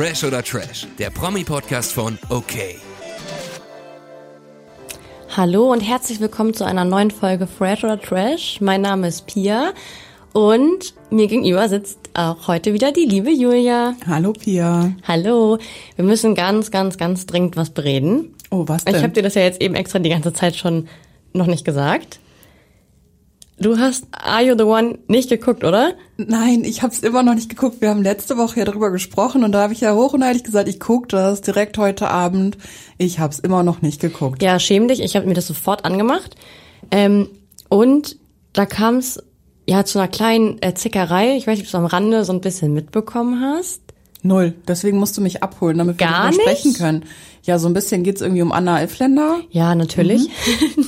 Fresh oder Trash, der Promi-Podcast von OK. Hallo und herzlich willkommen zu einer neuen Folge Fresh oder Trash. Mein Name ist Pia und mir gegenüber sitzt auch heute wieder die liebe Julia. Hallo Pia. Hallo. Wir müssen ganz, ganz, ganz dringend was bereden. Oh, was denn? Ich habe dir das ja jetzt eben extra die ganze Zeit schon noch nicht gesagt. Du hast Are You the One nicht geguckt, oder? Nein, ich habe es immer noch nicht geguckt. Wir haben letzte Woche ja darüber gesprochen und da habe ich ja hoch und heilig gesagt, ich gucke das direkt heute Abend. Ich habe es immer noch nicht geguckt. Ja, schäm dich. Ich habe mir das sofort angemacht. Ähm, und da kam es ja zu einer kleinen äh, Zickerei. Ich weiß nicht, ob du am Rande so ein bisschen mitbekommen hast. Null. Deswegen musst du mich abholen, damit wir Gar darüber sprechen nicht? können. Ja, so ein bisschen geht's irgendwie um Anna Elfländer. Ja, natürlich.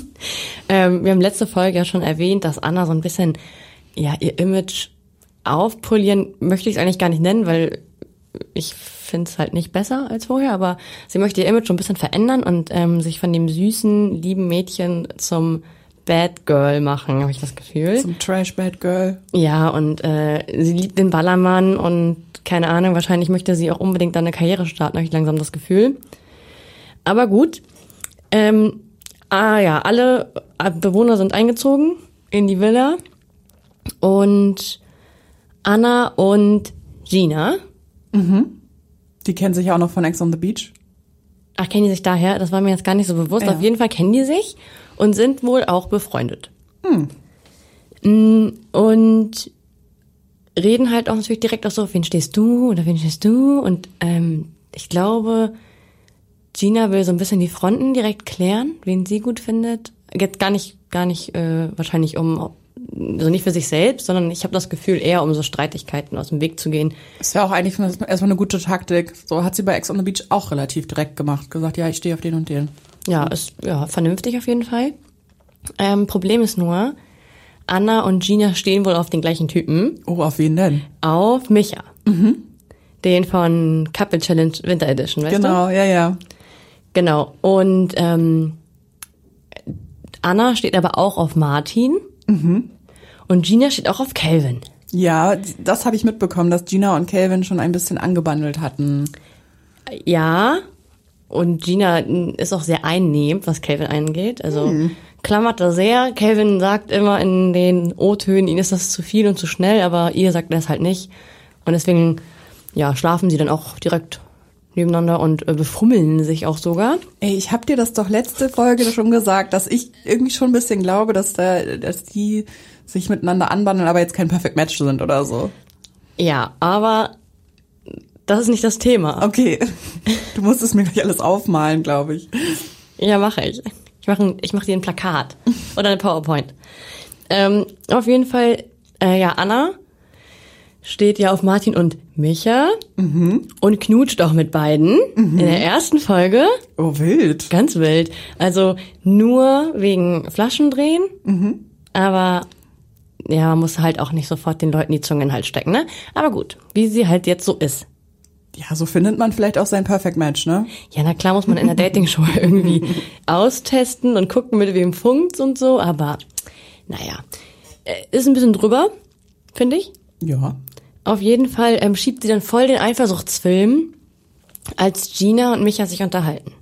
ähm, wir haben letzte Folge ja schon erwähnt, dass Anna so ein bisschen ja ihr Image aufpolieren möchte ich es eigentlich gar nicht nennen, weil ich finde es halt nicht besser als vorher, aber sie möchte ihr Image so ein bisschen verändern und ähm, sich von dem süßen, lieben Mädchen zum Bad Girl machen, habe ich das Gefühl. Zum Trash Bad Girl. Ja, und äh, sie liebt den Ballermann und keine Ahnung, wahrscheinlich möchte sie auch unbedingt dann eine Karriere starten, habe ich langsam das Gefühl. Aber gut. Ähm, ah ja, alle Bewohner sind eingezogen in die Villa und Anna und Gina, Die kennen sich ja auch noch von Ex on the Beach. ach, kennen die sich daher? Das war mir jetzt gar nicht so bewusst. Ja. Auf jeden Fall kennen die sich und sind wohl auch befreundet. Mm, Und reden halt auch natürlich direkt auch so, auf wen stehst du oder wen stehst du? Und ähm, ich glaube, Gina will so ein bisschen die Fronten direkt klären, wen sie gut findet. Jetzt gar nicht, gar nicht äh, wahrscheinlich um, also nicht für sich selbst, sondern ich habe das Gefühl eher um so Streitigkeiten aus dem Weg zu gehen. Ist ja auch eigentlich erstmal eine gute Taktik. So hat sie bei Ex on the Beach auch relativ direkt gemacht. Gesagt, ja, ich stehe auf den und den. Ja, ist ja vernünftig auf jeden Fall. Ähm, Problem ist nur, Anna und Gina stehen wohl auf den gleichen Typen, Oh, auf wen denn? auf Micha. Den von Couple Challenge Winter Edition, weißt du? Genau, ja, ja. Genau. Und ähm, Anna steht aber auch auf Martin. Und Gina steht auch auf Calvin. Ja, das habe ich mitbekommen, dass Gina und Calvin schon ein bisschen angebandelt hatten. Ja. Und Gina ist auch sehr einnehmend, was Calvin angeht. Also klammert da sehr. Calvin sagt immer in den O-Tönen, ihnen ist das zu viel und zu schnell, aber ihr sagt das halt nicht. Und deswegen, ja, schlafen sie dann auch direkt nebeneinander und äh, befummeln sich auch sogar. Ey, ich hab dir das doch letzte Folge schon gesagt, dass ich irgendwie schon ein bisschen glaube, dass da, dass die sich miteinander anbandeln, aber jetzt kein Perfect Match sind oder so. Ja, aber das ist nicht das Thema. Okay, du musst es mir gleich alles aufmalen, glaube ich. Ja, mache ich. Ich mache ich mach dir ein Plakat oder eine PowerPoint. Ähm, auf jeden Fall, äh, ja, Anna steht ja auf Martin und Micha und knutscht auch mit beiden in der ersten Folge. Oh, wild. Ganz wild. Also nur wegen Flaschendrehen, aber ja, man muss halt auch nicht sofort den Leuten die Zunge in den Hals stecken, ne? Aber gut, wie sie halt jetzt so ist. Ja, so findet man vielleicht auch sein Perfect Match, ne? Ja, na klar muss man in der Dating-Show irgendwie austesten und gucken, mit wem funkt's und so, aber naja, äh, ist ein bisschen drüber, finde ich. Ja. Auf jeden Fall ähm, schiebt sie dann voll den Eifersuchtsfilm, als Gina und Micha sich unterhalten.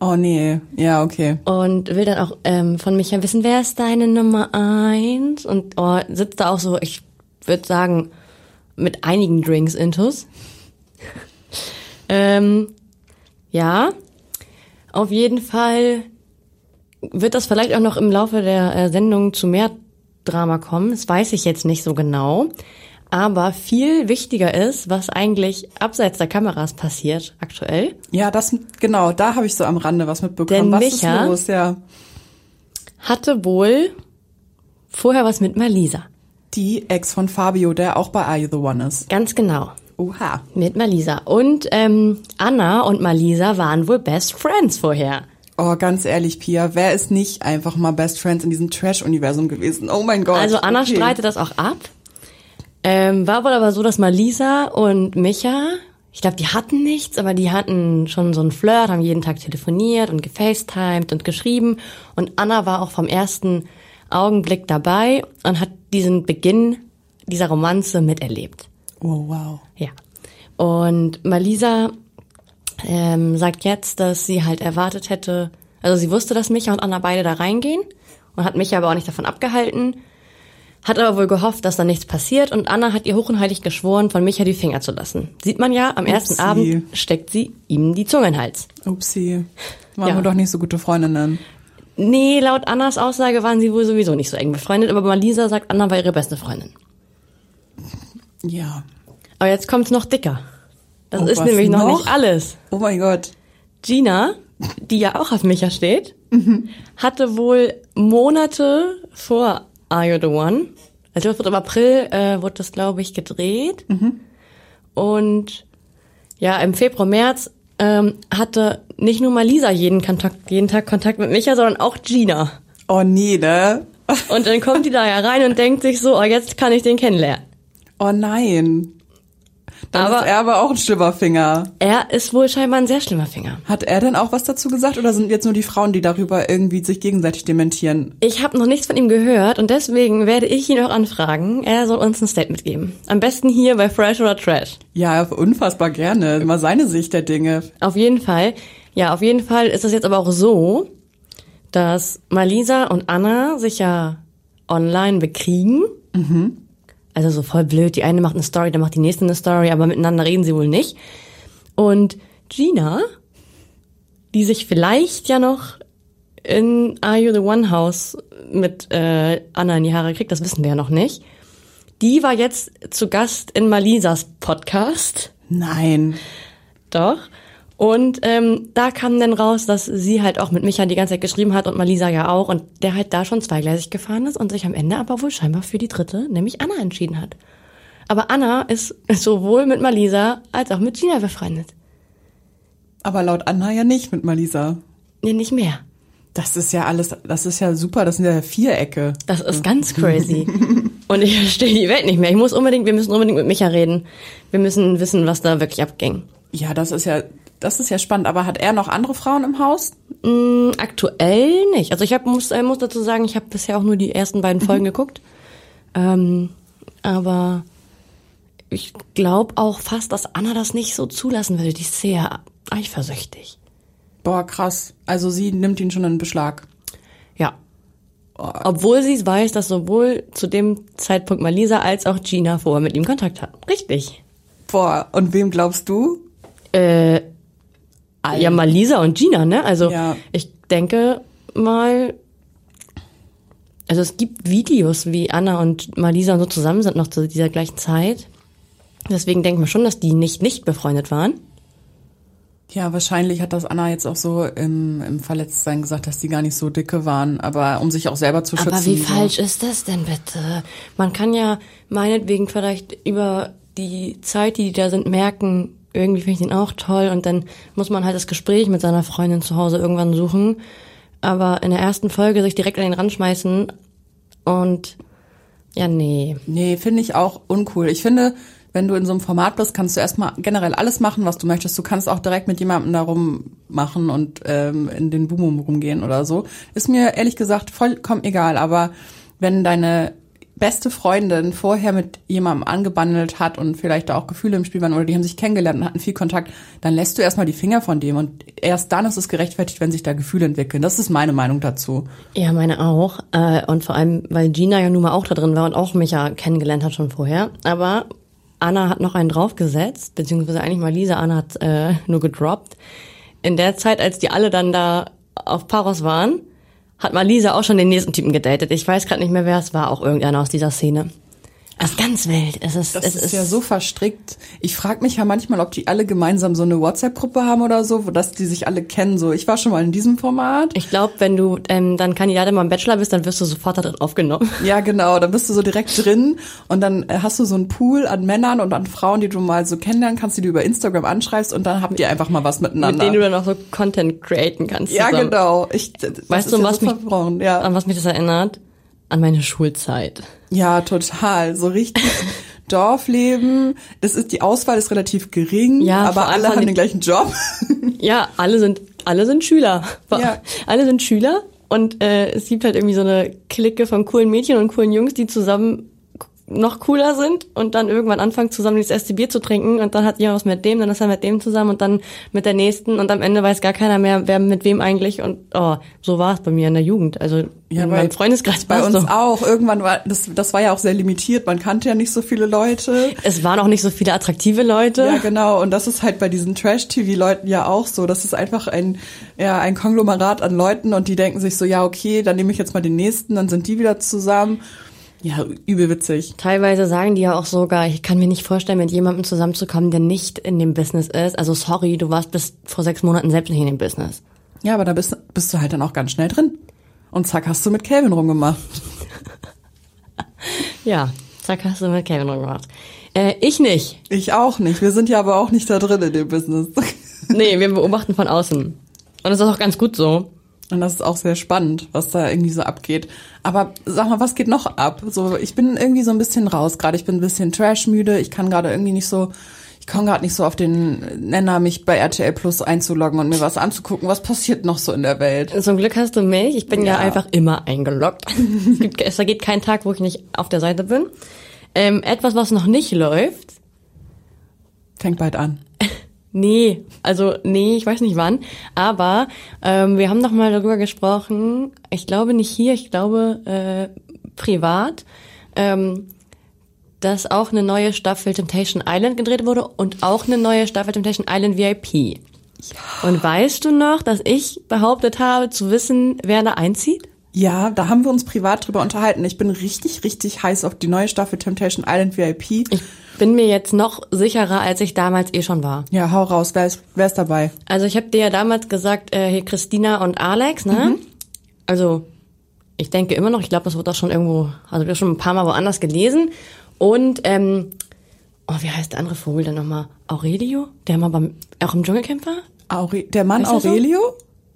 Oh nee, ja, okay. Und will dann auch ähm, von Micha wissen, wer ist deine Nummer eins? Und oh, sitzt da auch so, ich würde sagen, mit einigen Drinks intus. ähm, ja, auf jeden Fall wird das vielleicht auch noch im Laufe der äh, Sendung zu mehr Drama kommen. Das weiß ich jetzt nicht so genau. Aber viel wichtiger ist, was eigentlich abseits der Kameras passiert aktuell. Ja, das, genau, da habe ich so am Rande was mitbekommen. Denn was Micha- ist los, ja. Hatte wohl vorher was mit Malisa. Die Ex von Fabio, der auch bei Are You the One ist. Ganz genau. Oha. Mit Malisa. Und ähm, Anna und Malisa waren wohl Best Friends vorher. Oh, ganz ehrlich, Pia, wer ist nicht einfach mal Best Friends in diesem Trash-Universum gewesen? Oh mein Gott. Also Anna okay. streitet das auch ab. Ähm, war wohl aber so, dass Malisa und Micha, ich glaube, die hatten nichts, aber die hatten schon so einen Flirt, haben jeden Tag telefoniert und gefacetimed und geschrieben. Und Anna war auch vom ersten Augenblick dabei und hat diesen Beginn dieser Romanze miterlebt. Oh, wow. Ja. Und Malisa ähm, sagt jetzt, dass sie halt erwartet hätte, also sie wusste, dass Micha und Anna beide da reingehen und hat Micha aber auch nicht davon abgehalten, hat aber wohl gehofft, dass da nichts passiert und Anna hat ihr hoch und heilig geschworen, von Micha die Finger zu lassen. Sieht man ja, am ersten Upsi. Abend steckt sie ihm die Zunge in den Hals. Upsi. Waren Ja. wir doch nicht so gute Freundinnen. Nee, laut Annas Aussage waren sie wohl sowieso nicht so eng befreundet, aber Malisa sagt, Anna war ihre beste Freundin. Ja. Aber jetzt kommt's noch dicker. Das Oh, ist nämlich noch, noch? nicht alles. Oh mein Gott. Gina, die ja auch auf Micha steht, Mhm. hatte wohl Monate vor Are You the One, also das wird im April, äh, wurde das glaube ich gedreht. Mhm. Und ja, im Februar, März ähm, hatte nicht nur Malisa jeden, Kontakt, jeden Tag Kontakt mit Micha, sondern auch Gina. Oh nee, ne? Und dann kommt die da ja rein und denkt sich so, oh, jetzt kann ich den kennenlernen. Oh nein. Dann Aber- ist er aber auch ein Schlimmerfinger. Er ist wohl scheinbar ein sehr schlimmer Finger. Hat er denn auch was dazu gesagt oder sind jetzt nur die Frauen, die darüber irgendwie sich gegenseitig dementieren? Ich habe noch nichts von ihm gehört und deswegen werde ich ihn auch anfragen. Er soll uns ein Statement geben. Am besten hier bei Fresh oder Trash. Ja, unfassbar gerne. Immer seine Sicht der Dinge. Auf jeden Fall. Ja, auf jeden Fall ist es jetzt aber auch so, dass Malisa und Anna sich ja online bekriegen. Also so voll blöd. Die eine macht eine Story, dann macht die nächste eine Story, aber miteinander reden sie wohl nicht. Und Gina, die sich vielleicht ja noch in Are You the One House mit äh, Anna in die Haare kriegt, das wissen wir ja noch nicht. Die war jetzt zu Gast in Malisas Podcast. Nein. Doch. Und ähm, da kam dann raus, dass sie halt auch mit Micha die ganze Zeit geschrieben hat und Malisa ja auch und der halt da schon zweigleisig gefahren ist und sich am Ende aber wohl scheinbar für die dritte, nämlich Anna, entschieden hat. Aber Anna ist sowohl mit Malisa als auch mit Gina befreundet. Aber laut Anna ja nicht mit Malisa. Nee, nicht mehr. Das ist ja alles, das ist ja super, das sind ja Vierecke. Das ist ganz crazy. und ich verstehe die Welt nicht mehr. Ich muss unbedingt, wir müssen unbedingt mit Micha reden. Wir müssen wissen, was da wirklich abging. Ja, das ist ja, das ist ja spannend. Aber hat er noch andere Frauen im Haus? Mm, Aktuell nicht. Also ich hab, muss, äh, muss dazu sagen, ich habe bisher auch nur die ersten beiden Folgen geguckt. Ähm, aber ich glaube auch fast, dass Anna das nicht so zulassen würde. Die ist sehr eifersüchtig. Boah, krass. Also sie nimmt ihn schon in Beschlag. Ja. Obwohl sie weiß, dass sowohl zu dem Zeitpunkt Malisa als auch Gina vorher mit ihm Kontakt hatten. Richtig. Boah, und wem glaubst du? Äh, ja, Malisa und Gina, ne? Also Ja. ich denke mal, also es gibt Videos, wie Anna und Malisa so zusammen sind noch zu dieser gleichen Zeit. Deswegen denkt man schon, dass die nicht nicht befreundet waren. Ja, wahrscheinlich hat das Anna jetzt auch so im, im Verletztsein gesagt, dass die gar nicht so dicke waren, aber um sich auch selber zu schützen. Aber wie so. falsch ist das denn bitte? Man kann ja meinetwegen vielleicht über die Zeit, die die da sind, merken, irgendwie finde ich den auch toll und dann muss man halt das Gespräch mit seiner Freundin zu Hause irgendwann suchen. Aber in der ersten Folge sich direkt an den Rand schmeißen und ja, nee. Nee, finde ich auch uncool. Ich finde, wenn du in so einem Format bist, kannst du erstmal generell alles machen, was du möchtest. Du kannst auch direkt mit jemandem da rummachen und ähm, in den Boom rumgehen oder so. Ist mir ehrlich gesagt vollkommen egal. Aber wenn deine beste Freundin vorher mit jemandem angebandelt hat und vielleicht da auch Gefühle im Spiel waren oder die haben sich kennengelernt und hatten viel Kontakt, dann lässt du erstmal die Finger von dem und erst dann ist es gerechtfertigt, wenn sich da Gefühle entwickeln. Das ist meine Meinung dazu. Ja, meine auch. Äh, und vor allem, weil Gina ja nun mal auch da drin war und auch mich ja kennengelernt hat schon vorher. Aber Anna hat noch einen draufgesetzt, beziehungsweise eigentlich mal Lisa, Anna hat äh, nur gedroppt. In der Zeit, als die alle dann da auf Paros waren, hat mal Lisa auch schon den nächsten Typen gedatet. Ich weiß gerade nicht mehr, wer es war, auch irgendeiner aus dieser Szene. Es ist ganz wild. Es ist, Das es ist, ja so verstrickt. Ich frage mich ja manchmal, ob die alle gemeinsam so eine WhatsApp-Gruppe haben oder so, wo dass die sich alle kennen. So, ich war schon mal in diesem Format. Ich glaube, wenn du ähm, dann Kandidatin beim Bachelor bist, dann wirst du sofort da drin aufgenommen. Ja, genau. Dann bist du so direkt drin und dann äh, hast du so einen Pool an Männern und an Frauen, die du mal so kennenlernen kannst, die du über Instagram anschreibst und dann habt ihr einfach mal was Mit miteinander. denen du dann auch so Content createn kannst. ja, zusammen. genau. Ich, das Weißt ist du, ja was so mich-. Ja. An was mich das erinnert? An meine Schulzeit. ja, total. So richtig Dorfleben. Das ist, die Auswahl ist relativ gering, Ja, aber alle haben den gleichen Job. Ja, alle sind, alle sind Schüler. Ja. Alle sind Schüler und äh, es gibt halt irgendwie so eine Clique von coolen Mädchen und coolen Jungs, die zusammen noch cooler sind und dann irgendwann anfangen zusammen dieses erste Bier zu trinken und dann hat jemand was mit dem, dann ist er mit dem zusammen und dann mit der nächsten und am Ende weiß gar keiner mehr, wer mit wem eigentlich und oh, so war es bei mir in der Jugend. Also Ja, in meinem Freundeskreis Bei uns so. auch. Irgendwann war das, das war ja auch sehr limitiert. Man kannte ja nicht so viele Leute. Es waren auch nicht so viele attraktive Leute. Ja, genau. Und das ist halt bei diesen Trash-TV-Leuten ja auch so. Das ist einfach ein, ja, ein Konglomerat an Leuten und die denken sich so, ja, okay, dann nehme ich jetzt mal den nächsten, dann sind die wieder zusammen. Ja, übel witzig. Teilweise sagen die ja auch sogar, ich kann mir nicht vorstellen, mit jemandem zusammenzukommen, der nicht in dem Business ist. Also sorry, du warst bis vor sechs Monaten selbst nicht in dem Business. Ja, aber da bist, bist du halt dann auch ganz schnell drin. Und zack, hast du mit Calvin rumgemacht. Ja, zack, hast du mit Kevin rumgemacht. Äh, ich nicht. Ich auch nicht. Wir sind ja aber auch nicht da drin in dem Business. Nee, wir beobachten von außen. Und das ist auch ganz gut so. Und das ist auch sehr spannend, was da irgendwie so abgeht. Aber sag mal, was geht noch ab? So, ich bin irgendwie so ein bisschen raus gerade. Ich bin ein bisschen trashmüde. Ich kann gerade irgendwie nicht so, ich komme gerade nicht so auf den Nenner, mich bei RTL Plus einzuloggen und mir was anzugucken. Was passiert noch so in der Welt? Zum Glück hast du mich. Ich bin ja, Ja. einfach immer eingeloggt. es, gibt, es vergeht kein Tag, wo ich nicht auf der Seite bin. Ähm, etwas, was noch nicht läuft. Fängt bald an. Nee, also nee, ich weiß nicht wann. Aber ähm, wir haben doch mal darüber gesprochen. Ich glaube nicht hier, ich glaube äh, privat. Ähm, dass auch eine neue Staffel Temptation Island gedreht wurde und auch eine neue Staffel Temptation Island VIP. Und weißt du noch, dass ich behauptet habe, zu wissen, wer da einzieht? Ja, da haben wir uns privat drüber unterhalten. Ich bin richtig, richtig heiß auf die neue Staffel Temptation Island VIP. Ich bin mir jetzt noch sicherer, als ich damals eh schon war. Ja, hau raus. Wer ist, wer ist dabei? Also ich habe dir ja damals gesagt, äh, hier Christina und Alex, ne? Also ich denke immer noch, ich glaube, das wird auch schon irgendwo, also wir haben schon ein paar Mal woanders gelesen. Und ähm, oh, wie heißt der andere Vogel denn nochmal? Aurelio? Der mal beim auch im Dschungelcamp war? Aure der Mann Heißt er so? Aurelio?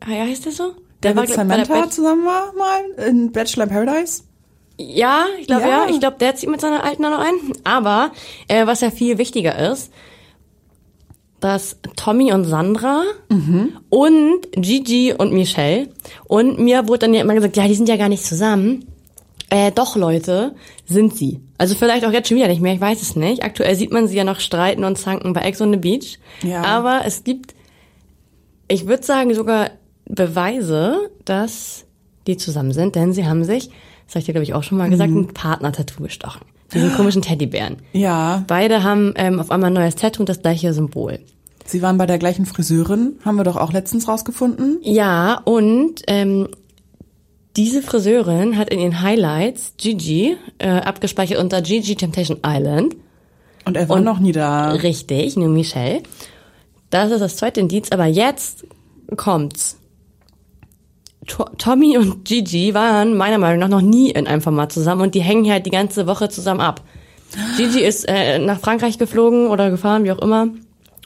Ah, ja, heißt der so? Der, war, mit der Samantha zusammen war mal in Bachelor in Paradise? Ja, ich glaube Ja. ja. Ich glaube, der zieht mit seiner alten da noch ein. Aber äh, was ja viel wichtiger ist, dass Tommy und Sandra und Gigi und Michelle und mir wurde dann ja immer gesagt, ja, die sind ja gar nicht zusammen. Äh, doch, Leute, sind sie. Also vielleicht auch jetzt schon wieder nicht mehr, ich weiß es nicht. Aktuell sieht man sie ja noch streiten und zanken bei Ex on the Beach. Ja. Aber es gibt, ich würde sagen, sogar Beweise, dass die zusammen sind, denn sie haben sich, das habe ich dir, glaube ich, auch schon mal gesagt, ein Partner-Tattoo gestochen. Diesen komischen Teddybären. Ja. Beide haben ähm, auf einmal ein neues Tattoo und das gleiche Symbol. Sie waren bei der gleichen Friseurin, haben wir doch auch letztens rausgefunden. Ja, und ähm, diese Friseurin hat in ihren Highlights Gigi äh, abgespeichert unter Gigi Temptation Island. Und er war Und- noch nie da. Richtig, nur Michelle. Das ist das zweite Indiz, aber jetzt kommt's. To Tommy und Gigi waren meiner Meinung nach noch nie in einem Format zusammen und die hängen halt die ganze Woche zusammen ab. Gigi ist äh, nach Frankreich geflogen oder gefahren, wie auch immer.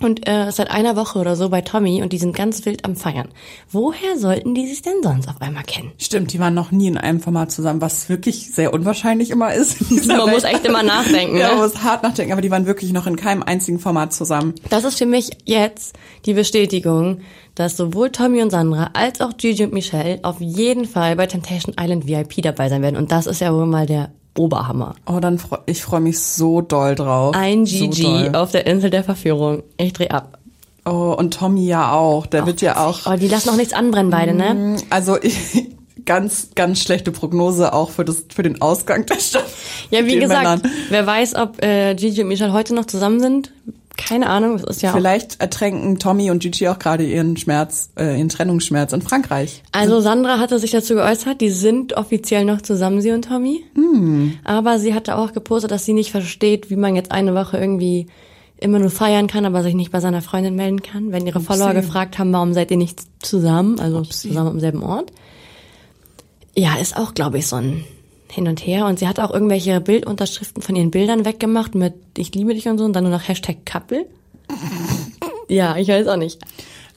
Und äh, seit einer Woche oder so bei Tommy und die sind ganz wild am Feiern. Woher sollten die sich denn sonst auf einmal kennen? Stimmt, die waren noch nie in einem Format zusammen, was wirklich sehr unwahrscheinlich immer ist. Man Welt. muss echt immer nachdenken, Ja, ne? man muss hart nachdenken, aber die waren wirklich noch in keinem einzigen Format zusammen. Das ist für mich jetzt die Bestätigung, dass sowohl Tommy und Sandra als auch Gigi und Michelle auf jeden Fall bei Temptation Island VIP dabei sein werden. Und das ist ja wohl mal der Oberhammer. Oh, dann freu, ich freue mich so doll drauf. Ein So Gigi doll. auf der Insel der Verführung. Ich dreh ab. Oh, und Tommy ja auch. Der wird ja auch. Oh, die lassen auch nichts anbrennen beide, ne? Also ich, ganz, ganz schlechte Prognose auch für das, für den Ausgang der Staffel. Ja, wie gesagt, Männern. wer weiß, ob äh, Gigi und Michelle heute noch zusammen sind. Keine Ahnung, das ist ja auch Vielleicht ertränken Tommy und Gigi auch gerade ihren Schmerz, äh, ihren Trennungsschmerz in Frankreich. Also Sandra hatte sich dazu geäußert, die sind offiziell noch zusammen, sie und Tommy. Aber sie hatte auch gepostet, dass sie nicht versteht, wie man jetzt eine Woche irgendwie immer nur feiern kann, aber sich nicht bei seiner Freundin melden kann. Wenn ihre Follower gefragt haben, warum seid ihr nicht zusammen, also zusammen am selben Ort. Ja, ist auch, glaube ich, so ein Hin und Her. Und sie hat auch irgendwelche Bildunterschriften von ihren Bildern weggemacht mit Ich liebe dich und so und dann nur noch Hashtag Couple. Ja, ich weiß auch nicht.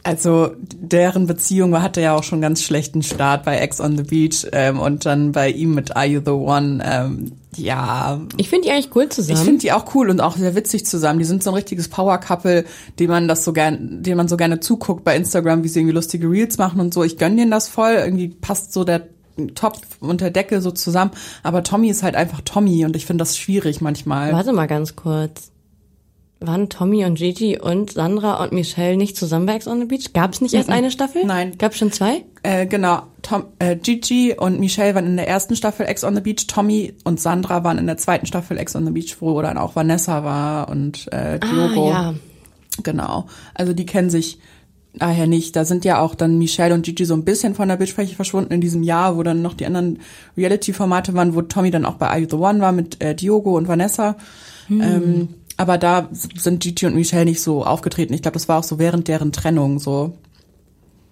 Also deren Beziehung hatte ja auch schon ganz schlechten Start bei Ex on the Beach ähm, und dann bei ihm mit Are You the One. Ähm, ja, Ich finde die eigentlich cool ich zusammen. finde die auch cool und auch sehr witzig zusammen. Die sind so ein richtiges Power-Couple, dem man das so gern, dem man so gerne zuguckt bei Instagram, wie sie irgendwie lustige Reels machen und so. Ich gönn denen das voll. Irgendwie passt so der Topf und der Deckel so zusammen. Aber Tommy ist halt einfach Tommy und ich finde das schwierig manchmal. Warte mal ganz kurz. Waren Tommy und Gigi und Sandra und Michelle nicht zusammen bei Ex on the Beach? Gab es nicht erst eine Staffel? Nein. Gab es schon zwei? Äh, genau, Tom, äh, Gigi und Michelle waren in der ersten Staffel Ex on the Beach, Tommy und Sandra waren in der zweiten Staffel Ex on the Beach, wo dann auch Vanessa war und äh, Diogo. Ah, ja. Genau. Also die kennen sich daher nicht. Da sind ja auch dann Michelle und Gigi so ein bisschen von der Bildfläche verschwunden in diesem Jahr, wo dann noch die anderen Reality-Formate waren, wo Tommy dann auch bei Are You the One war mit äh, Diogo und Vanessa. Ähm, aber da sind Gigi und Michelle nicht so aufgetreten. Ich glaube, das war auch so während deren Trennung so.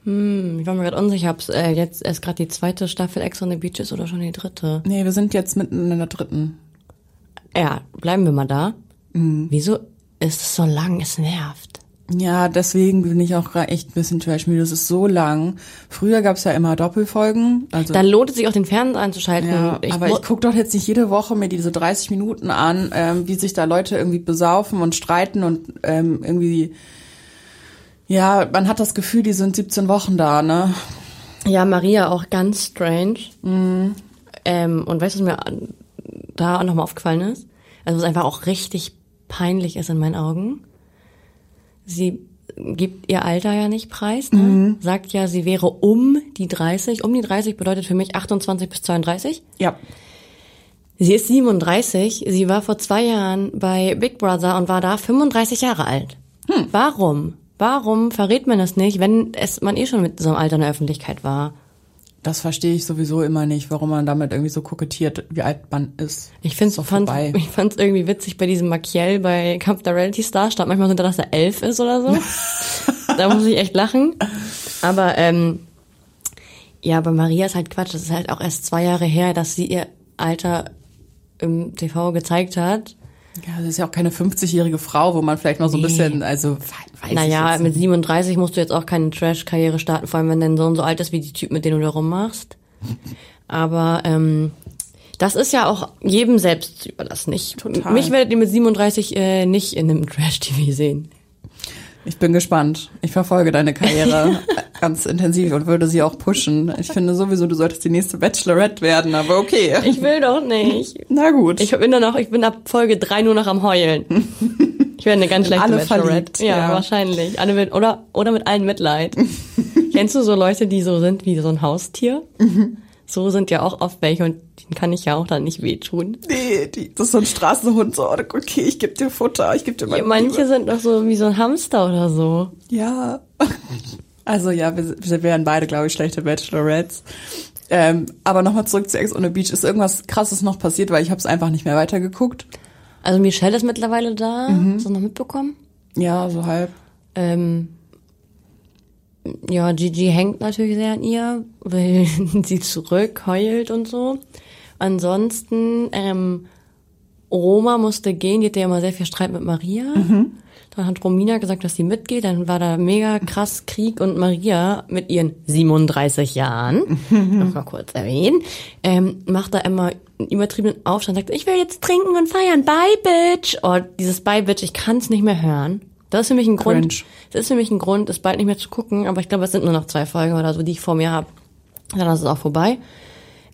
Hm, ich war mir gerade unsicher, ob es äh, jetzt erst gerade die zweite Staffel Ex on the Beach ist oder schon die dritte. Nee, wir sind jetzt mitten in der dritten. Ja, bleiben wir mal da. Wieso ist es so lang? Es nervt. Ja, deswegen bin ich auch echt ein bisschen trashmüde. Das ist so lang. Früher gab's ja immer Doppelfolgen. Also Dann lohnt es sich auch den Fernseher einzuschalten. Ja, aber mu- ich guck doch jetzt nicht jede Woche mir diese 30 Minuten an, ähm, wie sich da Leute irgendwie besaufen und streiten und ähm, irgendwie, ja, man hat das Gefühl, die sind 17 Wochen da, ne? Ja, Maria auch ganz strange. Mhm. Ähm, und weißt du, was mir da auch nochmal aufgefallen ist? Also was einfach auch richtig peinlich ist in meinen Augen. Sie gibt ihr Alter ja nicht preis, ne? Mhm. sagt ja, sie wäre um die 30. Um die 30 bedeutet für mich 28 bis 32. Ja. Sie ist 37. Sie war vor zwei Jahren bei Big Brother und war da 35 Jahre alt. Hm. Warum? Warum verrät man das nicht, wenn es man eh schon mit so einem Alter in der Öffentlichkeit war? Das verstehe ich sowieso immer nicht, warum man damit irgendwie so kokettiert, wie alt man ist. Ich finde fand's, vorbei. ich fand's irgendwie witzig bei diesem Makiel bei Kampf der Reality Star stand manchmal hinter, dass er elf ist oder so. da muss ich echt lachen. Aber ähm, ja, bei Maria ist halt Quatsch. Das ist halt auch erst zwei Jahre her, dass sie ihr Alter im TV gezeigt hat. Ja, das ist ja auch keine 50-jährige Frau, wo man vielleicht noch so ein bisschen, also weiß naja, mit nicht. 37 musst du jetzt auch keine Trash-Karriere starten, vor allem wenn dein Sohn so alt ist wie die Typ, mit denen du da rummachst. Aber ähm, das ist ja auch jedem selbst überlassen. Ich, Total. Mich werdet ihr mit 37 äh, nicht in einem Trash-TV sehen. Ich bin gespannt. Ich verfolge deine Karriere ganz intensiv und würde sie auch pushen. Ich finde sowieso, du solltest die nächste Bachelorette werden, aber okay. Ich will doch nicht. Na gut. Ich bin dann noch, ich bin ab Folge 3 nur noch am Heulen. Ich werde eine ganz schlechte alle Bachelorette. verliebt, ja, ja. wahrscheinlich. Alle mit, oder, oder mit allen Mitleid. Kennst du so Leute, die so sind wie so ein Haustier? Mhm. So sind ja auch oft welche und denen kann ich ja auch dann nicht wehtun. nee, die, das ist so ein Straßenhund, so, okay, ich gebe dir Futter, ich gebe dir meine Ja, manche Liebe. sind doch so wie so ein Hamster oder so. Ja. Also ja, wir, wir wären beide, glaube ich, schlechte Bachelorettes. Ähm, aber nochmal zurück zu Ex on the Beach. Ist irgendwas Krasses noch passiert, weil ich habe es einfach nicht mehr weitergeguckt. Also Michelle ist mittlerweile da. Mhm. Hast du noch mitbekommen? Ja, so halb. Ähm, ja, Gigi hängt natürlich sehr an ihr, will sie zurück, heult und so. Ansonsten, ähm, Roma musste gehen, die hatte ja immer sehr viel Streit mit Maria. Dann hat Romina gesagt, dass sie mitgeht. Dann war da mega krass Krieg und Maria mit ihren 37 Jahren, noch mal kurz erwähnen, ähm, macht da immer einen übertriebenen Aufstand, sagt, ich will jetzt trinken und feiern, bye bitch. Oh, dieses bye bitch, ich kann es nicht mehr hören. Das ist für mich ein Grund. Cringe. Das ist für mich ein Grund, es bald nicht mehr zu gucken, aber ich glaube, es sind nur noch zwei Folgen oder so, die ich vor mir habe. Dann ist es auch vorbei.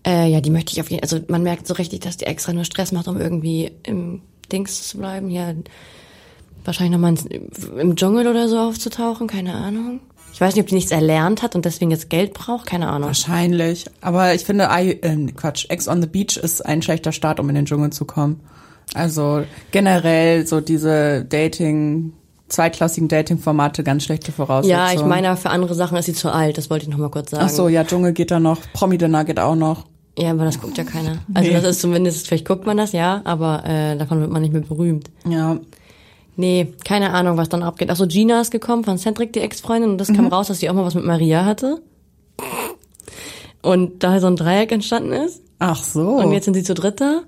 Äh, ja, die möchte ich auf jeden Also man merkt so richtig, dass die extra nur Stress macht, um irgendwie im Dings zu bleiben. Ja, wahrscheinlich nochmal im Dschungel oder so aufzutauchen, keine Ahnung. Ich weiß nicht, ob die nichts erlernt hat und deswegen jetzt Geld braucht, keine Ahnung. Wahrscheinlich. Aber ich finde, I, ähm, Quatsch, Ex on the Beach ist ein schlechter Start, um in den Dschungel zu kommen. Also generell so diese Dating, zweitklassigen Dating-Formate, ganz schlechte Voraussetzungen. Ja, ich meine, für andere Sachen ist sie zu alt, das wollte ich nochmal kurz sagen. Ach so, ja, Dschungel geht da noch, Promi-Dinner geht auch noch. Ja, aber das guckt ja keiner. Also Nee. das ist zumindest, vielleicht guckt man das, ja, aber äh, davon wird man nicht mehr berühmt. Ja, Nee, keine Ahnung, was dann abgeht. Achso, Gina ist gekommen von Cedric, die Ex-Freundin, und das kam raus, dass sie auch mal was mit Maria hatte. Und da so ein Dreieck entstanden ist. ach so. Und jetzt sind sie zu dritter.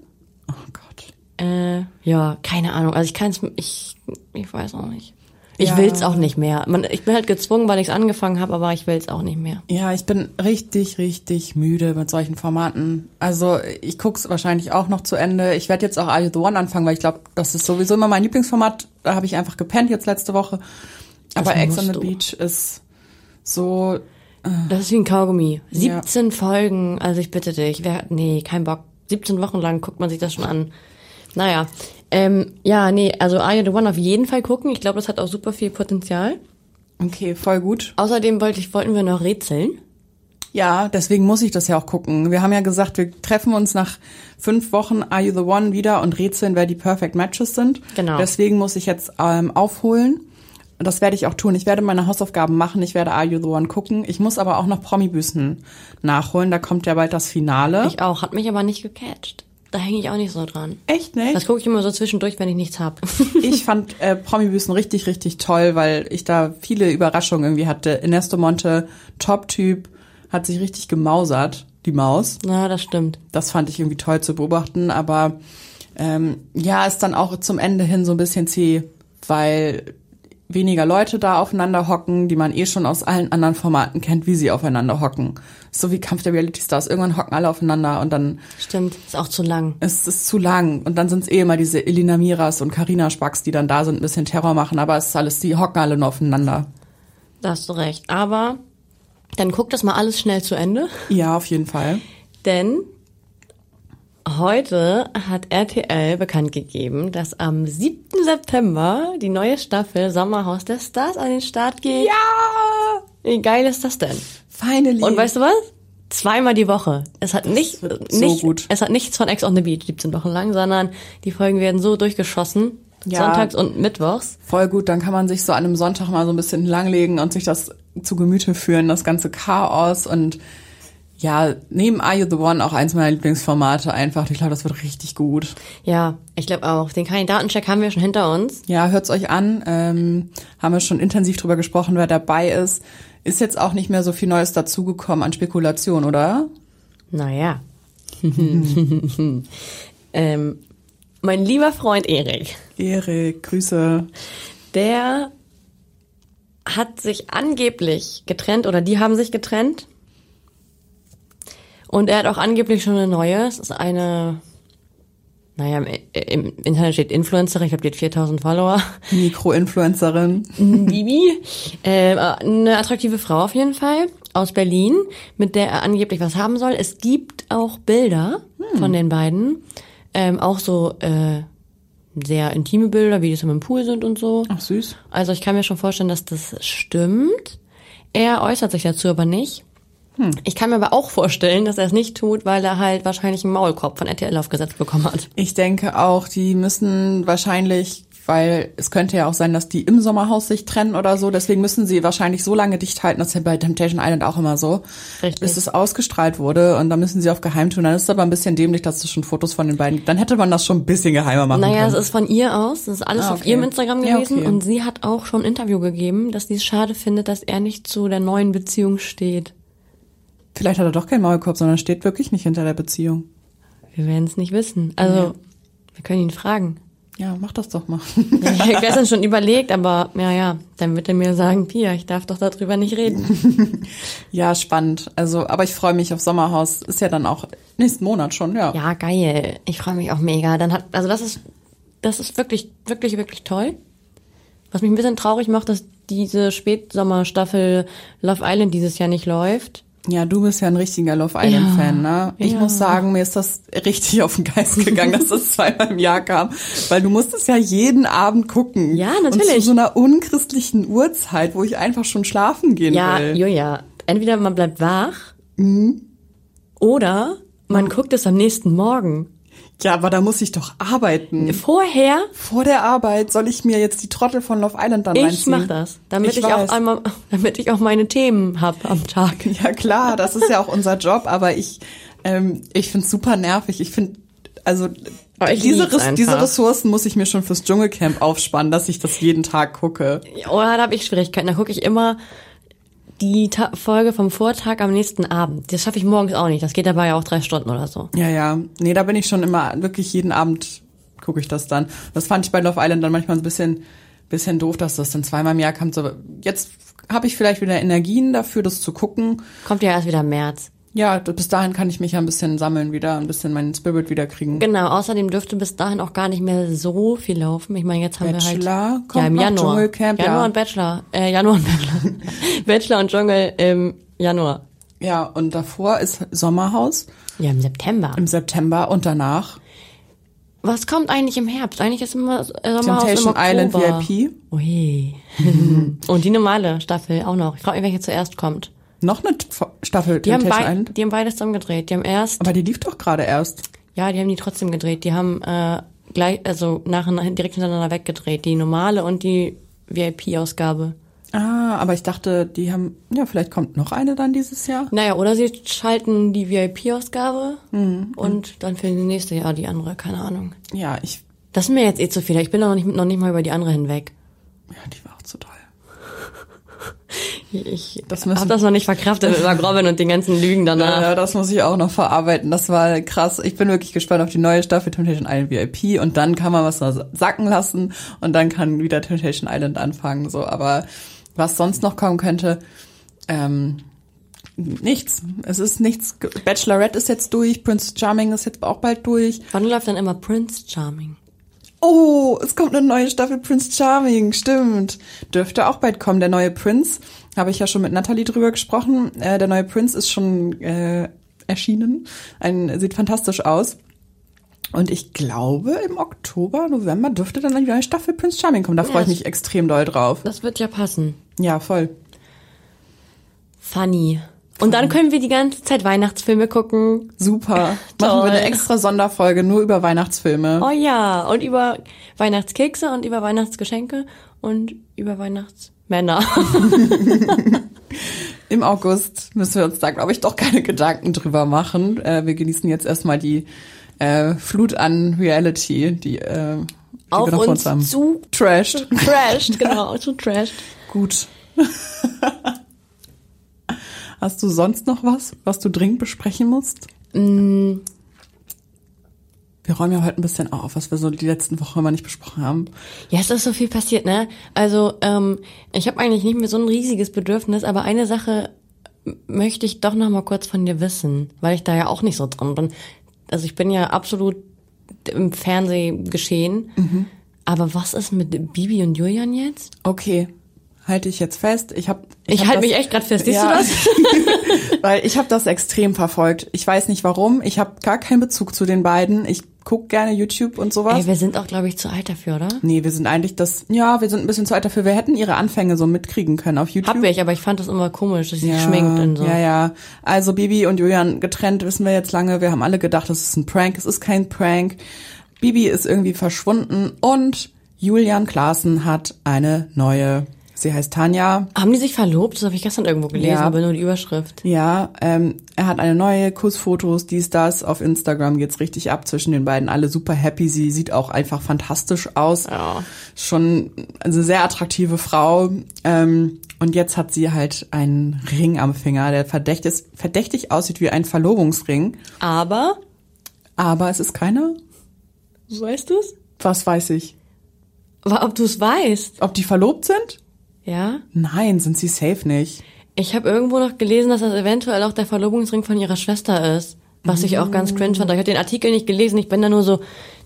oh Gott. Äh, ja, keine Ahnung. Also ich kann es, ich, ich weiß auch nicht. Ich Ja. will's auch nicht mehr. Man, ich bin halt gezwungen, weil ich's angefangen habe, aber ich will's auch nicht mehr. Ja, ich bin richtig, richtig müde mit solchen Formaten. Also ich guck's wahrscheinlich auch noch zu Ende. Ich werde jetzt auch Are You the One anfangen, weil ich glaube, das ist sowieso immer mein Lieblingsformat. Da habe ich einfach gepennt jetzt letzte Woche. Aber Ex on the du. Beach ist so Das ist wie ein Kaugummi. 17 Folgen, also ich bitte dich. Wer, nee, kein Bock. 17 Wochen lang guckt man sich das schon an. Naja, ähm, ja, nee, also Are You The One auf jeden Fall gucken. Ich glaube, das hat auch super viel Potenzial. Okay, voll gut. Außerdem wollte ich, wollten wir noch rätseln. Ja, deswegen muss ich das ja auch gucken. Wir haben ja gesagt, wir treffen uns nach fünf Wochen Are You the One wieder und rätseln, wer die Perfect Matches sind. Genau. Deswegen muss ich jetzt ähm, aufholen. Das werde ich auch tun. Ich werde meine Hausaufgaben machen. Ich werde Are You the One gucken. Ich muss aber auch noch Promi-Büßen nachholen. Da kommt ja bald das Finale. Ich auch, hat mich aber nicht gecatcht. Da hänge ich auch nicht so dran. Echt, ne? Das gucke ich immer so zwischendurch, wenn ich nichts hab. ich fand äh, Promi-Büßen richtig, richtig toll, weil ich da viele Überraschungen irgendwie hatte. Ernesto Monte, Top-Typ, hat sich richtig gemausert, die Maus. Na, das stimmt. Das fand ich irgendwie toll zu beobachten, aber ähm, ja, ist dann auch zum Ende hin so ein bisschen zäh, weil weniger Leute da aufeinander hocken, die man eh schon aus allen anderen Formaten kennt, wie sie aufeinander hocken. So wie Kampf der Reality Stars. Irgendwann hocken alle aufeinander und dann Stimmt, ist auch zu lang. es ist zu lang. Und dann sind es eh immer diese Elina Miras und Karina Spacks, die dann da sind, ein bisschen Terror machen, aber es ist alles, die hocken alle nur aufeinander. Da hast du recht. Aber dann guck das mal alles schnell zu Ende. Ja, auf jeden Fall. Denn heute hat RTL bekannt gegeben, dass am 7. September die neue Staffel Sommerhaus der Stars an den Start geht. Ja! Wie geil ist das denn? Finally. Und weißt du was? Zweimal die Woche. Es hat nicht, wird so nicht gut. es hat nichts von Ex on the Beach 17 Wochen lang, sondern die Folgen werden so durchgeschossen. Ja. Sonntags und Mittwochs. Voll gut, dann kann man sich so an einem Sonntag mal so ein bisschen langlegen und sich das zu Gemüte führen, das ganze Chaos und ja, neben Are You the One auch eins meiner Lieblingsformate einfach. Ich glaube, das wird richtig gut. Ja, ich glaube auch. Den Kandidatencheck haben wir schon hinter uns. Ja, hört's euch an. Ähm, haben wir schon intensiv drüber gesprochen, wer dabei ist. Ist jetzt auch nicht mehr so viel Neues dazugekommen an Spekulation, oder? Naja. ähm, mein lieber Freund Erik, Erik, Grüße. der hat sich angeblich getrennt oder die haben sich getrennt. Und er hat auch angeblich schon eine neue. Es ist eine, naja, im, im Internet steht Influencerin, ich glaube, die hat 4000 Follower. Mikroinfluencerin. Bibi. Äh, eine attraktive Frau auf jeden Fall aus Berlin, mit der er angeblich was haben soll. Es gibt auch Bilder von den beiden. Ähm, auch so äh, sehr intime Bilder, wie die so im Pool sind und so. Ach, süß. Also ich kann mir schon vorstellen, dass das stimmt. Er äußert sich dazu aber nicht. Ich kann mir aber auch vorstellen, dass er es nicht tut, weil er halt wahrscheinlich einen Maulkorb von RTL aufgesetzt bekommen hat. Ich denke auch, die müssen wahrscheinlich, weil es könnte ja auch sein, dass die im Sommerhaus sich trennen oder so, deswegen müssen sie wahrscheinlich so lange dicht halten, das ist ja bei Temptation Island auch immer so, Richtig. bis es ausgestrahlt wurde und dann müssen sie auf geheim tun. Dann ist es aber ein bisschen dämlich, dass es schon Fotos von den beiden gibt. Dann hätte man das schon ein bisschen geheimer machen Naja, es können. ist von ihr aus. Das ist alles Ah, auf okay. ihrem Instagram Ja, gewesen. okay. Und sie hat auch schon ein Interview gegeben, dass sie es schade findet, dass er nicht zu der neuen Beziehung steht. Vielleicht hat er doch keinen Maulkorb, sondern steht wirklich nicht hinter der Beziehung. Wir werden es nicht wissen. Also, Ja. wir können ihn fragen. Ja, mach das doch mal. Ja, ich habe gestern schon überlegt, aber ja, ja, dann wird er mir sagen, Pia, ich darf doch darüber nicht reden. ja, spannend. Also, aber ich freue mich auf Sommerhaus. Ist ja dann auch nächsten Monat schon, ja. Ja, geil. Ich freue mich auch mega. Dann hat, also das ist, das ist wirklich, wirklich, wirklich toll. Was mich ein bisschen traurig macht, dass diese Spätsommerstaffel Love Island dieses Jahr nicht läuft. Ja, du bist ja ein richtiger Love Island-Fan, ne? Ich ja. muss sagen, mir ist das richtig auf den Geist gegangen, dass das zweimal im Jahr kam. Weil du musst es ja jeden Abend gucken. Ja, Und natürlich. zu so einer unchristlichen Uhrzeit, wo ich einfach schon schlafen gehen Ja, will. Julia, entweder man bleibt wach oder man guckt es am nächsten Morgen. Ja, aber da muss ich doch arbeiten. Vorher, Vor der Arbeit soll ich mir jetzt die Trottel von Love Island dann ich reinziehen? mach das, damit Ich ich, auch einmal, damit ich auch meine Themen hab am Tag. Ja klar, das ist ja auch unser Job, aber ich, ähm, ich find's super nervig. Ich find, also ich diese, diese. Ressourcen muss ich mir schon fürs Dschungelcamp aufspannen, dass ich das jeden Tag gucke. Oder da habe ich Schwierigkeiten. Da gucke ich immer die Ta Folge vom Vortag am nächsten Abend. Das schaffe ich morgens auch nicht. Das geht dabei ja auch drei Stunden oder so. Ja, ja. Nee, da bin ich schon immer, wirklich jeden Abend gucke ich das dann. Das fand ich bei Love Island dann manchmal ein bisschen, bisschen doof, dass das dann zweimal im Jahr kommt. So, jetzt habe ich vielleicht wieder Energien dafür, das zu gucken. Kommt ja erst wieder im März. Ja, bis dahin kann ich mich ja ein bisschen sammeln wieder, ein bisschen meinen Spirit wieder kriegen. Genau, außerdem dürfte bis dahin auch gar nicht mehr so viel laufen. Ich meine, jetzt haben wir Bachelor halt kommt ja, im Januar. Dschungelcamp, Januar ja. und Bachelor. Äh, Januar und Bachelor. Bachelor und Dschungel im Januar. Ja, und davor ist Sommerhaus Ja, im September. im September und danach Was kommt eigentlich im Herbst? Eigentlich ist immer äh, Sommerhaus Temptation im Island. VIP. Ui. Und die normale Staffel auch noch. Ich frage mich, welche zuerst kommt. Noch eine Staffel Die haben, Island. die haben beides zusammen gedreht. Die haben erst, Aber die lief doch gerade erst. ja, die haben die trotzdem gedreht. Die haben äh, gleich, also nacheinander direkt hintereinander weggedreht. Die normale und die VIP-Ausgabe. Ah, aber ich dachte, die haben, ja, vielleicht kommt noch eine dann dieses Jahr. Naja, oder sie schalten die VIP-Ausgabe Mhm. und dann für das nächste Jahr die andere, keine Ahnung. Ja, ich, Das ist mir jetzt eh zu viel. Ich bin noch nicht, noch nicht mal über die andere hinweg. ja, die war auch zu toll. Ich Das das müssen- hab das noch nicht verkraftet mit Mark Robin und den ganzen Lügen danach. Ja, das muss ich auch noch verarbeiten. Das war krass. Ich bin wirklich gespannt auf die neue Staffel Temptation Island VIP und dann kann man was noch sacken lassen und dann kann wieder Temptation Island anfangen. So, aber was sonst noch kommen könnte, ähm, nichts. Es ist nichts. Bachelorette ist jetzt durch, Prince Charming ist jetzt auch bald durch. Wann läuft dann immer Prince Charming? Oh, es kommt eine neue Staffel Prince Charming, stimmt. Dürfte auch bald kommen. Der neue Prince, habe ich ja schon mit Natalie drüber gesprochen. Äh, der neue Prince ist schon äh, erschienen. Ein, sieht fantastisch aus. Und ich glaube, im Oktober, November dürfte dann eine neue Staffel Prince Charming kommen. Da freue ich mich extrem doll drauf. Das wird ja passen. Ja, voll. Funny. Und dann können wir die ganze Zeit Weihnachtsfilme gucken. Super. Machen wir eine extra Sonderfolge nur über Weihnachtsfilme. Oh ja, und über Weihnachtskekse und über Weihnachtsgeschenke und über Weihnachtsmänner. Im August müssen wir uns da, glaube ich, doch keine Gedanken drüber machen. Äh, wir genießen jetzt erstmal die äh, Flut an Reality, die, äh, die Auf wir noch vor uns haben. zu Trashed. trashed, genau, zu trashed. Gut. Hast du sonst noch was, was du dringend besprechen musst? Mm, Wir räumen ja heute ein bisschen auf, was wir so die letzten Wochen immer nicht besprochen haben. Ja, es ist so viel passiert, ne? Also, ähm, ich habe eigentlich nicht mehr so ein riesiges Bedürfnis, aber eine Sache möchte ich doch noch mal kurz von dir wissen, weil ich da ja auch nicht so drin bin. Also ich bin ja absolut im Fernsehgeschehen. Aber was ist mit Bibi und Julian jetzt? Okay, halte ich jetzt fest. Ich habe Ich hab halte mich echt gerade fest. Siehst Ja. du das? Weil ich habe das extrem verfolgt. Ich weiß nicht warum. Ich habe gar keinen Bezug zu den beiden. Ich guck gerne YouTube und sowas. Ey, wir sind auch, glaube ich, zu alt dafür, oder? Nee, wir sind eigentlich das, ja, wir sind ein bisschen zu alt dafür. Wir hätten ihre Anfänge so mitkriegen können auf YouTube. Hab ich, aber ich fand das immer komisch, dass sie ja, schminkt und so. Ja, ja. Also Bibi und Julian getrennt, wissen wir jetzt lange. Wir haben alle gedacht, das ist ein Prank. Es ist kein Prank. Bibi ist irgendwie verschwunden und Julian Klaassen hat eine neue, sie heißt Tanja. Haben die sich verlobt? Das habe ich gestern irgendwo gelesen, Ja. aber nur die Überschrift. Ja, ähm, er hat eine neue Kussfotos, dies, das. Auf Instagram geht's richtig ab zwischen den beiden. Alle super happy. Sie sieht auch einfach fantastisch aus. Ja. Schon eine sehr attraktive Frau. Ähm, und jetzt hat sie halt einen Ring am Finger, der verdächtig, verdächtig aussieht wie ein Verlobungsring. Aber, Aber es ist keiner. weißt du's? Was weiß ich? Ob du es weißt. Ob die verlobt sind? Ja? Nein, sind sie safe nicht. Ich habe irgendwo noch gelesen, dass das eventuell auch der Verlobungsring von ihrer Schwester ist. Was ich auch ganz cringe fand. Ich habe den Artikel nicht gelesen. Ich bin da nur so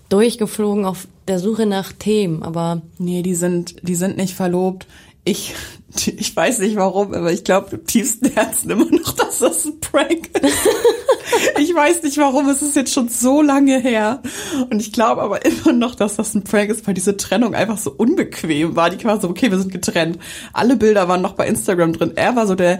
durchgeflogen auf der Suche nach Themen. Aber Nee, die sind, die sind nicht verlobt. Ich, ich weiß nicht warum, aber ich glaube im tiefsten Herzen immer noch, dass das ein Prank ist. Ich weiß nicht warum, es ist jetzt schon so lange her. Und ich glaube aber immer noch, dass das ein Prank ist, weil diese Trennung einfach so unbequem war. Die war so, okay, wir sind getrennt. Alle Bilder waren noch bei Instagram drin. Er war so der,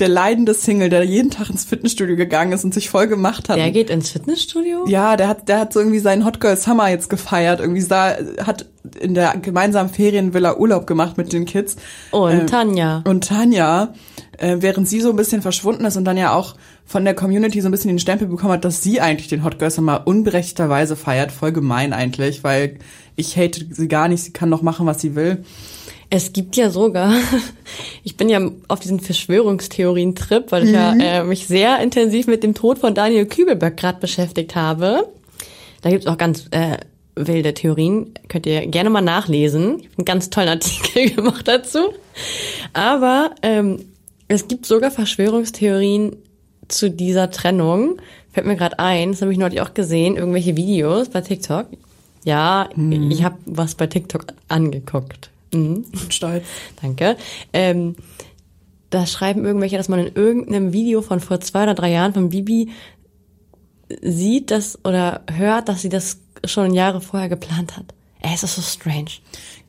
der leidende Single, der jeden Tag ins Fitnessstudio gegangen ist und sich voll gemacht hat. der geht ins Fitnessstudio? Ja, der hat, der hat so irgendwie seinen Hot Girl Summer jetzt gefeiert. Irgendwie sah, hat in der gemeinsamen Ferienvilla Urlaub gemacht mit den Kids. Und Ähm, Tanja. Und Tanja, äh, während sie so ein bisschen verschwunden ist und dann ja auch von der Community so ein bisschen den Stempel bekommen hat, dass sie eigentlich den Hot Girl Summer unberechtigterweise feiert. Voll gemein eigentlich, weil ich hate sie gar nicht. Sie kann doch machen, was sie will. Es gibt ja sogar, ich bin ja auf diesen Verschwörungstheorien-Trip, weil ich ja äh, mich sehr intensiv mit dem Tod von Daniel Kübelberg gerade beschäftigt habe. Da gibt's auch ganz äh, wilde Theorien, könnt ihr gerne mal nachlesen. Ich habe einen ganz tollen Artikel gemacht dazu. Aber ähm, es gibt sogar Verschwörungstheorien zu dieser Trennung. Fällt mir gerade ein, das habe ich neulich auch gesehen, irgendwelche Videos bei TikTok. Ja, ich habe was bei TikTok angeguckt. Mhm. Stolz. Danke. Ähm, da schreiben irgendwelche, dass man in irgendeinem Video von vor zwei oder drei Jahren von Bibi sieht, dass oder hört, dass sie das schon Jahre vorher geplant hat. Ey, es ist so strange.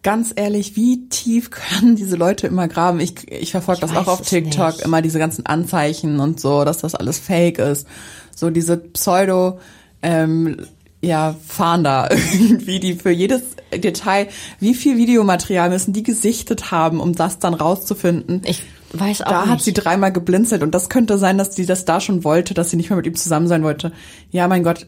Ganz ehrlich, wie tief können diese Leute immer graben? Ich, ich verfolge das auch auf TikTok, nicht. immer diese ganzen Anzeichen und so, dass das alles fake ist. So diese Pseudo, ähm, ja, Fahnder irgendwie, die für jedes Detail, wie viel Videomaterial müssen die gesichtet haben, um das dann rauszufinden? Ich weiß auch da nicht. hat sie dreimal geblinzelt und das könnte sein, dass sie das da schon wollte, dass sie nicht mehr mit ihm zusammen sein wollte. Ja, mein Gott.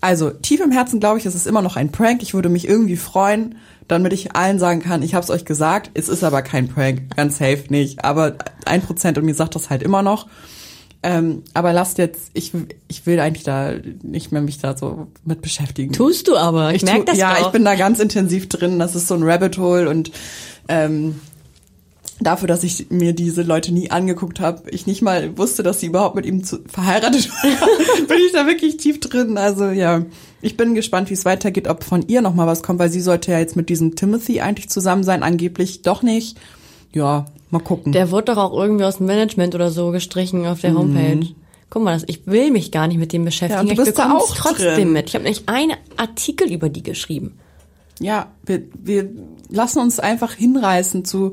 Also tief im Herzen glaube ich, es ist immer noch ein Prank. Ich würde mich irgendwie freuen, damit ich allen sagen kann, ich habe es euch gesagt. Es ist aber kein Prank, ganz safe nicht. Aber ein Prozent und mir sagt das halt immer noch. Ähm, aber lasst jetzt, ich, ich will eigentlich da nicht mehr mich da so mit beschäftigen. Tust du aber. Ich, Ich merk tu- das ja, doch. ich bin da ganz intensiv drin. Das ist so ein Rabbit Hole und ähm, dafür, dass ich mir diese Leute nie angeguckt habe, ich nicht mal wusste, dass sie überhaupt mit ihm zu, verheiratet waren, bin ich da wirklich tief drin. Also ja, ich bin gespannt, wie es weitergeht, ob von ihr noch mal was kommt, weil sie sollte ja jetzt mit diesem Timothy eigentlich zusammen sein, angeblich doch nicht. Ja, mal gucken. Der wurde doch auch irgendwie aus dem Management oder so gestrichen auf der Homepage. Guck mal, ich will mich gar nicht mit dem beschäftigen. Mhm. Ja, du ich bist da bekomm's auch trotzdem drin. mit. Ich habe nicht einen Artikel über die geschrieben. ja, wir, wir lassen uns einfach hinreißen zu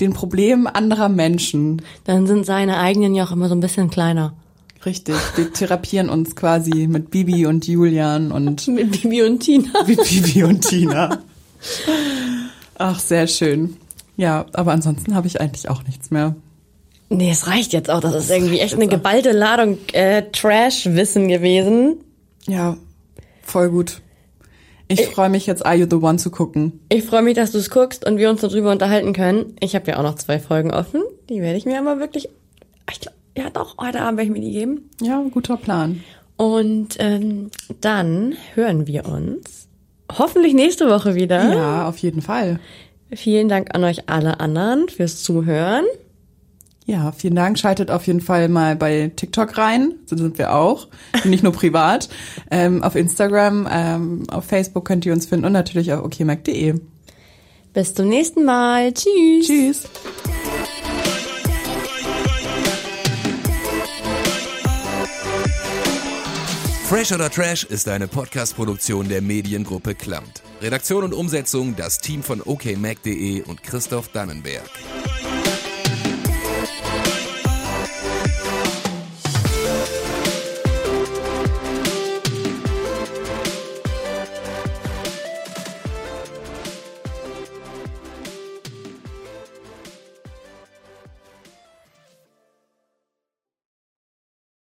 den Problemen anderer Menschen. Dann sind seine eigenen ja auch immer so ein bisschen kleiner. Richtig, wir therapieren uns quasi mit Bibi und Julian und Mit Bibi und Tina. mit Bibi und Tina. Ach, sehr schön. Ja, aber ansonsten habe ich eigentlich auch nichts mehr. Nee, es reicht jetzt auch. Das ist irgendwie echt eine geballte Ladung äh, Trash-Wissen gewesen. Ja, voll gut. Ich freue mich jetzt Are You the One zu gucken. Ich freue mich, dass du es guckst und wir uns darüber unterhalten können. Ich habe ja auch noch zwei Folgen offen. Die werde ich mir aber wirklich. Ich glaub, ja doch, heute Abend werde ich mir die geben. Ja, guter Plan. Und ähm, dann hören wir uns hoffentlich nächste Woche wieder. Ja, auf jeden Fall. Vielen Dank an euch alle anderen fürs Zuhören. Ja, vielen Dank. Schaltet auf jeden Fall mal bei TikTok rein. So sind wir auch. Nicht nur privat. ähm, auf Instagram, ähm, auf Facebook könnt ihr uns finden und natürlich auf okmac.de. Bis zum nächsten Mal. Tschüss. Tschüss. Fresh oder Trash ist eine Podcast-Produktion der Mediengruppe Klamt. Redaktion und Umsetzung das Team von okmac.de und Christoph Dannenberg.